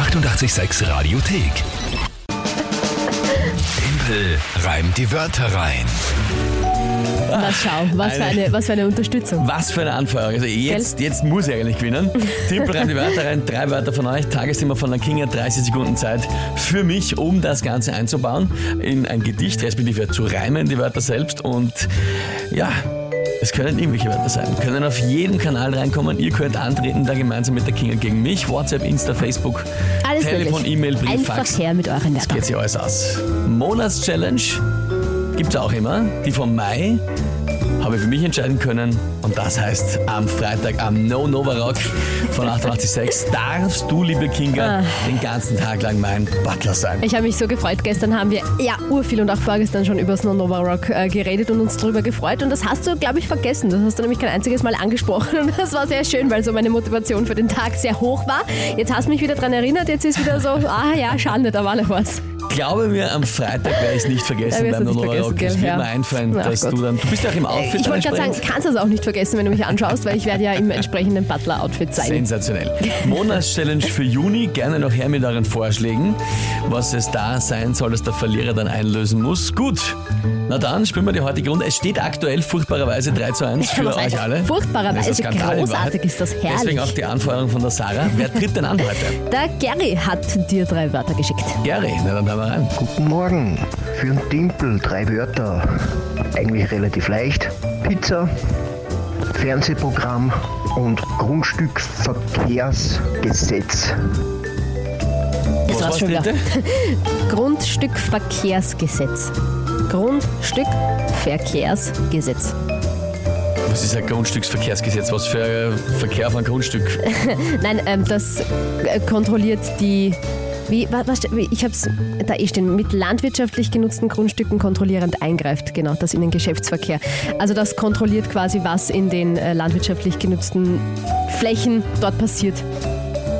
886 Radiothek. Tempel reimt die Wörter rein. Na schau, was für eine, was für eine Unterstützung. Was für eine Anfeuerung. Also jetzt, jetzt muss ich eigentlich gewinnen. Timpel reimt die Wörter rein, drei Wörter von euch, Tagesthema von der Kinga, 30 Sekunden Zeit für mich, um das Ganze einzubauen in ein Gedicht, respektive zu reimen, die Wörter selbst. Und ja, es können irgendwelche Wörter sein, können auf jedem Kanal reinkommen. Ihr könnt antreten, da gemeinsam mit der Kinga gegen mich. WhatsApp, Insta, Facebook, Alles Telefon. E-Mail, Brief, Einfach Fax. her mit euren Geht Wörtern. sich alles aus. Monatschallenge gibt es auch immer. Die vom Mai habe ich für mich entscheiden können. Und das heißt, am Freitag am No Nova Rock von 886 darfst du, liebe Kinga, den ganzen Tag lang mein Butler sein. Ich habe mich so gefreut. Gestern haben wir ja urviel und auch vorgestern schon über Snow Nova Rock äh, geredet und uns darüber gefreut. Und das hast du, glaube ich, vergessen. Das hast du nämlich kein einziges Mal angesprochen. Und das war sehr schön, weil so meine Motivation für den Tag sehr hoch war. Jetzt hast du mich wieder daran erinnert. Jetzt ist wieder so, ah ja, schade, da war noch was. Glaube mir, am Freitag werde ich es nicht vergessen beim du No nicht Nova vergessen, Rock. Es wird Ja. mir einfallen, Ach dass Gott. du dann. Du bist ja auch im Outfit Ich wollte gerade sagen, kannst du es auch nicht vergessen, wenn du mich anschaust, weil ich werde ja im entsprechenden Butler-Outfit sein. Sensationell. Monatschallenge für Juni. Gerne noch her mit euren Vorschlägen, was es da sein soll, dass der Verlierer dann einlösen muss. Gut. Na dann spielen wir die heutige Runde. Es steht aktuell furchtbarerweise 3 zu 1 für euch alle. furchtbarerweise? Ist Großartig ist das, herrlich. Deswegen auch die Anfeuerung von der Sarah. Wer tritt denn an heute? Der Gary hat dir drei Wörter geschickt. Gary, na dann hören wir rein. Guten Morgen. Für einen Timpel drei Wörter. Eigentlich relativ leicht. Pizza, Fernsehprogramm und Grundstückverkehrsgesetz. Das Was war's schon wieder. Grundstückverkehrsgesetz. Grundstückverkehrsgesetz. Was ist ein Grundstücksverkehrsgesetz? Was für ein Verkehr auf einem Grundstück? Nein, ähm, das äh, kontrolliert die. Wie, wa- was, ich habe es da eh stehen, mit landwirtschaftlich genutzten Grundstücken kontrollierend eingreift, genau, das in den Geschäftsverkehr. Also das kontrolliert quasi, was in den äh, landwirtschaftlich genutzten Flächen dort passiert,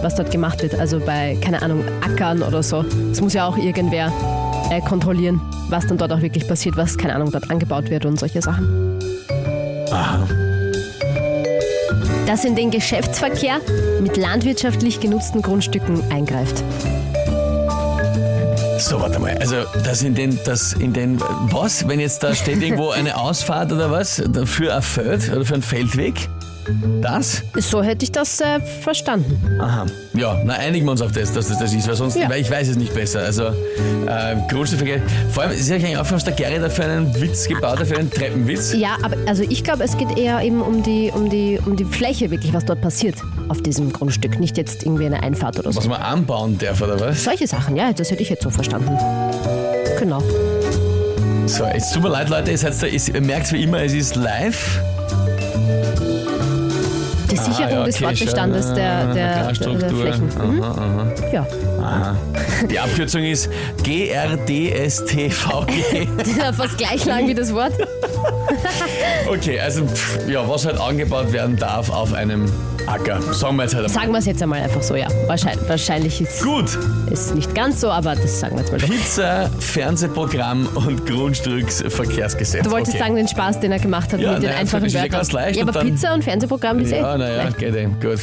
was dort gemacht wird. Also bei, keine Ahnung, Ackern oder so. Das muss ja auch irgendwer äh, kontrollieren, was dann dort auch wirklich passiert, was, keine Ahnung, dort angebaut wird und solche Sachen. Aha. Das in den Geschäftsverkehr mit landwirtschaftlich genutzten Grundstücken eingreift. So, warte mal. Also, das in den, das in den, was? Wenn jetzt da steht irgendwo eine Ausfahrt oder was? Für ein Feld oder für einen Feldweg? Das? So hätte ich das äh, verstanden. Aha. Ja, na einigen wir uns auf das, dass das das ist, weil sonst, Ja. weil ich weiß es nicht besser. Also, äh, Grundstückverkehr. Vor allem, ist ja eigentlich aufgefallen, dass der Gary dafür einen Witz gebaut hat, für einen Treppenwitz. Ja, aber also ich glaube, es geht eher eben um die, um, die, um die Fläche wirklich, was dort passiert auf diesem Grundstück. Nicht jetzt irgendwie eine Einfahrt oder so. Was man anbauen darf, oder was? Solche Sachen, ja, das hätte ich jetzt so verstanden. Genau. So, es tut mir leid, Leute, ihr, seid da, ihr merkt wie immer, es ist live. Die Sicherung ja, des okay, Fortbestandes schon. der, Ah, der, der. Flächen. Mhm. Aha, aha. Ja. Aha. Die Abkürzung ist GRDSTVG. Fast gleich lang wie das Wort. Okay, also pff, ja, was halt angebaut werden darf auf einem Acker. Sagen wir jetzt halt einmal. Sagen wir es jetzt einmal einfach so, ja. Wahrscheinlich, wahrscheinlich ist Gut, es nicht ganz so, aber das sagen wir jetzt mal so. Pizza, Fernsehprogramm und Grundstücksverkehrsgesetz. Du wolltest okay. sagen, den Spaß, den er gemacht hat Ja, mit den einfachen das ist ja Wörtern. ganz leicht ja, und aber dann- Pizza und Fernsehprogramm ist eh. Ja, naja, leicht. geht eben, gut.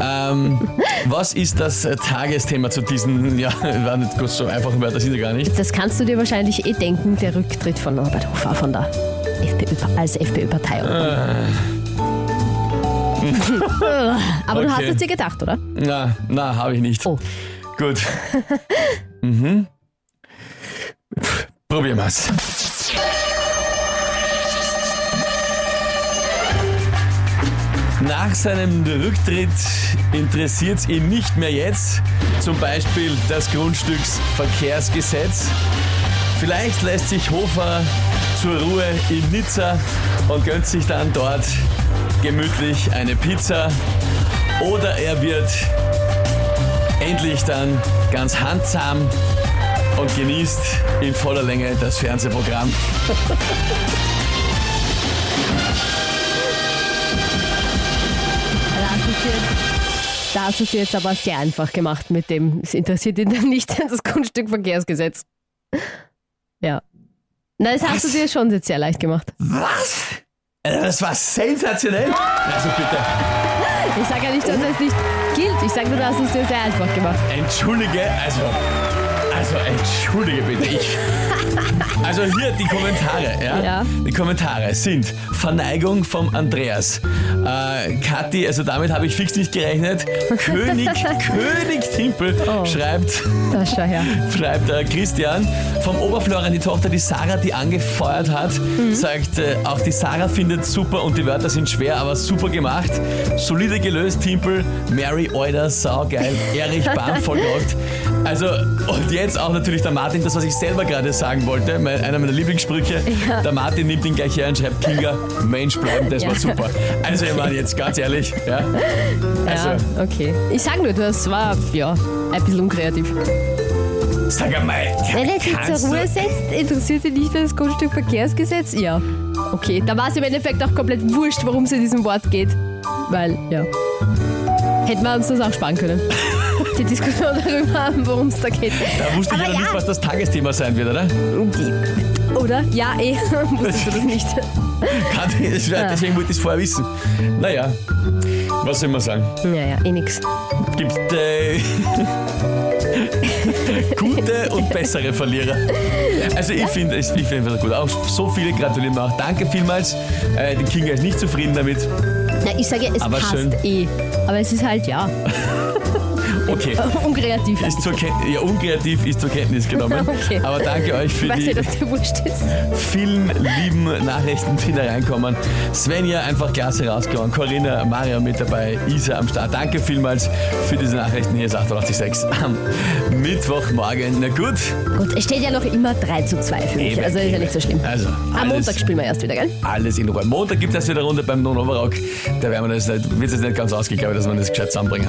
Ähm, was ist das äh, Tagesthema zu diesen, ja, war nicht kurz so einfach Wörter, sind ja gar nicht. Das kannst du dir wahrscheinlich eh denken, der Rücktritt von Norbert Hofer von der FPÖ, als FPÖ-Partei. Aber du hast Okay. es dir gedacht, oder? Na, na, habe ich nicht. Oh. Gut. mhm. Probieren wir's. Nach seinem Rücktritt interessiert es ihn nicht mehr jetzt, zum Beispiel das Grundstücksverkehrsgesetz. Vielleicht lässt sich Hofer zur Ruhe in Nizza und gönnt sich dann dort gemütlich eine Pizza. Oder er wird endlich dann ganz handsam und genießt in voller Länge das Fernsehprogramm. Da hast du es jetzt aber sehr einfach gemacht mit dem, es interessiert ihn dann nicht das Grundstückverkehrsgesetz. Ja. Na, das hast du dir schon jetzt sehr leicht gemacht. Was? Äh, Das war sensationell. Also bitte, Ich sage ja nicht, dass es nicht gilt. Ich sage nur, du hast es dir sehr einfach gemacht. entschuldige, also, also entschuldige bitte. Ich, also hier die Kommentare, ja? Ja. Die Kommentare sind Verneigung vom Andreas. Äh, Kathi, also damit habe ich fix nicht gerechnet. König, König Timpel Oh. schreibt, schreibt äh, Christian. Vom Oberflorian die Tochter, die Sarah, die angefeuert hat, Mhm. sagt, äh, auch die Sarah findet super und die Wörter sind schwer, aber super gemacht. Solide gelöst, Timpel, Mary Euder, saugeil, Erich Bahn vollgerockt. Also, und jetzt auch natürlich der Martin, das, was ich selber gerade sagen wollte, mein, einer meiner Lieblingssprüche. Ja. Der Martin nimmt ihn gleich her und schreibt, Kinga, Mensch bleiben, das war Ja. super. Also, ich meine, jetzt ganz ehrlich, ja. Also, ja, okay. Ich sag nur, das war, ja, ein bisschen unkreativ. sag einmal, Wenn er sich zur Ruhe setzt, interessiert ihn nicht das Grundstückverkehrsgesetz? Ja. Okay, da war es im Endeffekt auch komplett wurscht, worum es in diesem Wort geht. Weil, ja. Hätten wir uns das auch sparen können. Die Diskussion darüber, worum es da geht. Da wusste ich Aber ja noch nicht, was das Tagesthema sein wird, oder? Die, oder? Ja, eh. Wusstest du das nicht? Ich, deswegen wollte ich es vorher wissen. Naja, was soll man sagen? Naja, eh nix. Gibt äh, gute und bessere Verlierer. Also ich finde es ich find gut. Auch so viele gratulieren mir auch. Danke vielmals. Äh, die Kinga ist nicht zufrieden damit. Na, ich sage, es Aber passt schön. eh. Aber es ist halt, ja, Okay. unkreativ. Ist zur Ken ja, unkreativ ist zur Kenntnis genommen. Okay. Aber danke euch für Ich weiß die ja, dass dir wurscht ist. vielen lieben Nachrichten, die da reinkommen. Svenja einfach klasse rausgehauen. Corinna, Mario mit dabei, Isa am Start. Danke vielmals für diese Nachrichten. Hier ist 886 am Mittwochmorgen. Na gut. Gut, es steht ja noch immer 3 zu 2 für mich. Eben, also ist ja nicht so schlimm. Also, Am Montag spielen wir erst wieder, gell? Alles in Ruhe. Montag gibt es wieder eine Runde beim Non-Overrock. Da werden wir das, nicht- wird es nicht ganz ausgegangen, dass wir das gescheit zusammenbringen.